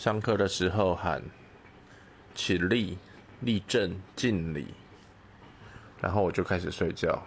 上课的时候喊起立立正敬礼然后我就开始睡觉。